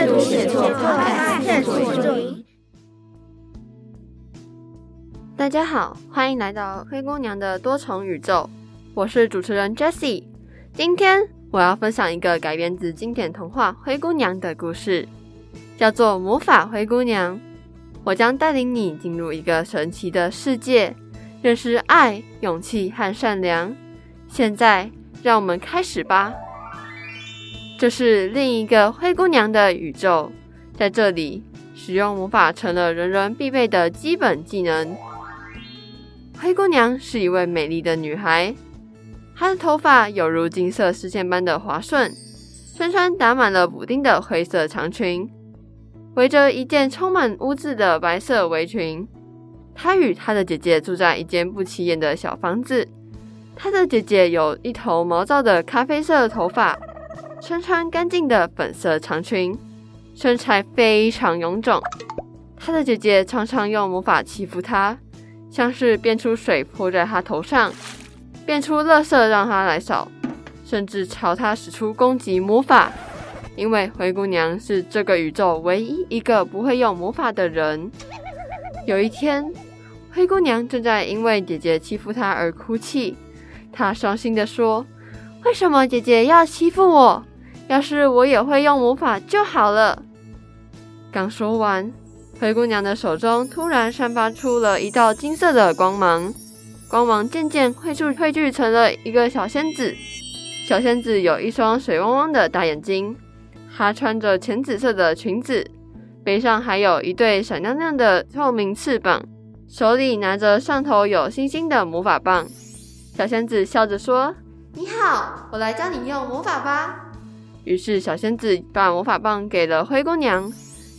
阅读写作快感探索中。大家好，欢迎来到灰姑娘的多重宇宙，我是主持人 Jessie。今天我要分享一个改编自经典童话《灰姑娘》的故事，叫做《魔法灰姑娘》。我将带领你进入一个神奇的世界，认识爱、勇气和善良。现在，让我们开始吧。这是另一个灰姑娘的宇宙，在这里，使用魔法成了人人必备的基本技能。灰姑娘是一位美丽的女孩，她的头发有如金色丝线般的滑顺，身穿打满了补丁的灰色长裙，围着一件充满污渍的白色围裙。她与她的姐姐住在一间不起眼的小房子。她的姐姐有一头毛躁的咖啡色头发。身穿干净的粉色长裙，身材非常臃肿。她的姐姐常常用魔法欺负她，像是变出水泼在她头上，变出垃圾让她来扫，甚至朝她使出攻击魔法。因为灰姑娘是这个宇宙唯一一个不会用魔法的人。有一天，灰姑娘正在因为姐姐欺负她而哭泣，她伤心地说：“为什么姐姐要欺负我？”要是我也会用魔法就好了。刚说完，灰姑娘的手中突然散发出了一道金色的光芒，光芒渐渐汇聚汇聚成了一个小仙子。小仙子有一双水汪汪的大眼睛，她穿着浅紫色的裙子，背上还有一对闪亮亮的透明翅膀，手里拿着上头有星星的魔法棒。小仙子笑着说：“你好，我来教你用魔法吧。”于是，小仙子把魔法棒给了灰姑娘，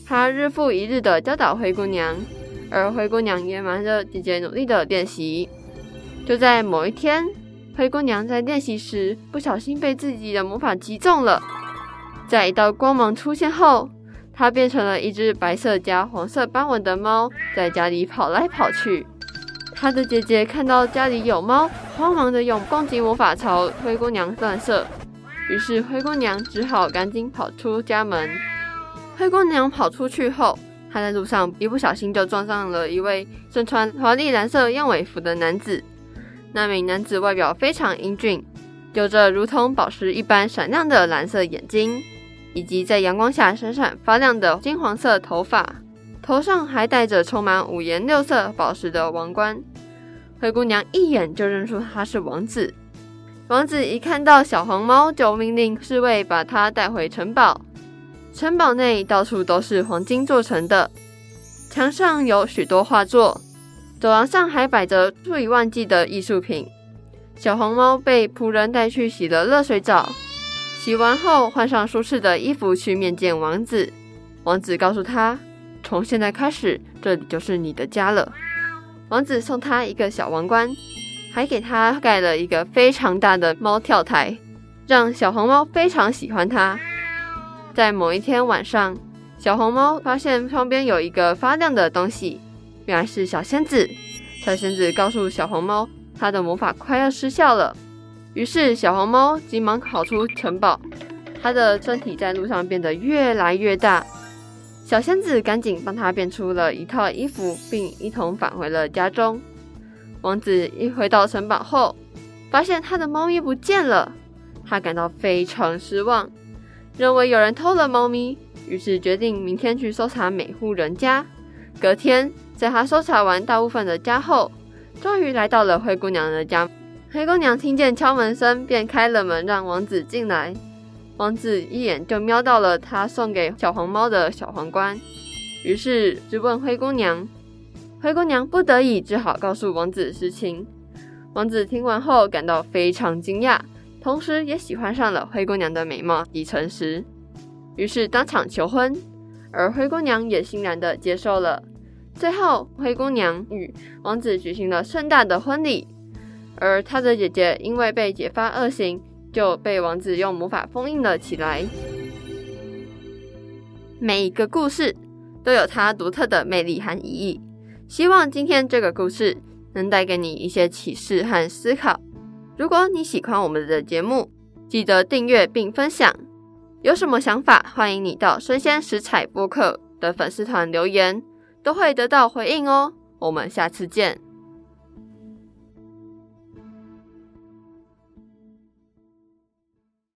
她日复一日的教导灰姑娘，而灰姑娘也瞒着姐姐努力的练习。就在某一天，灰姑娘在练习时不小心被自己的魔法击中了，在一道光芒出现后，她变成了一只白色加黄色斑纹的猫，在家里跑来跑去。她的姐姐看到家里有猫，慌忙的用攻击魔法朝灰姑娘乱射。于是灰姑娘只好赶紧跑出家门。灰姑娘跑出去后，她在路上一不小心就撞上了一位身穿华丽蓝色燕尾服的男子。那名男子外表非常英俊，有着如同宝石一般闪亮的蓝色眼睛，以及在阳光下闪闪发亮的金黄色头发，头上还戴着充满五颜六色宝石的王冠。灰姑娘一眼就认出他是王子。王子一看到小黄猫，就命令侍卫把它带回城堡。城堡内到处都是黄金做成的，墙上有许多画作，走廊上还摆着数以万计的艺术品。小黄猫被仆人带去洗了热水澡，洗完后换上舒适的衣服去面见王子。王子告诉他，从现在开始，这里就是你的家了。王子送他一个小王冠。还给他盖了一个非常大的猫跳台，让小黄猫非常喜欢它。在某一天晚上，小黄猫发现窗边有一个发亮的东西，原来是小仙子。小仙子告诉小黄猫，它的魔法快要失效了。于是小黄猫急忙跑出城堡，它的身体在路上变得越来越大。小仙子赶紧帮它变出了一套衣服，并一同返回了家中。王子一回到城堡后，发现他的猫咪不见了，他感到非常失望，认为有人偷了猫咪，于是决定明天去搜查每户人家。隔天，在他搜查完大部分的家后，终于来到了灰姑娘的家。灰姑娘听见敲门声，便开了门让王子进来。王子一眼就瞄到了他送给小黄猫的小皇冠，于是就问灰姑娘。灰姑娘不得已只好告诉王子实情。王子听完后感到非常惊讶，同时也喜欢上了灰姑娘的美貌与诚实，于是当场求婚。而灰姑娘也欣然的接受了。最后，灰姑娘与王子举行了盛大的婚礼。而她的姐姐因为被揭发恶行，就被王子用魔法封印了起来。每一个故事都有它独特的魅力和意义。希望今天这个故事能带给你一些启示和思考。如果你喜欢我们的节目，记得订阅并分享。有什么想法，欢迎你到生鲜食材播客的粉丝团留言，都会得到回应哦。我们下次见。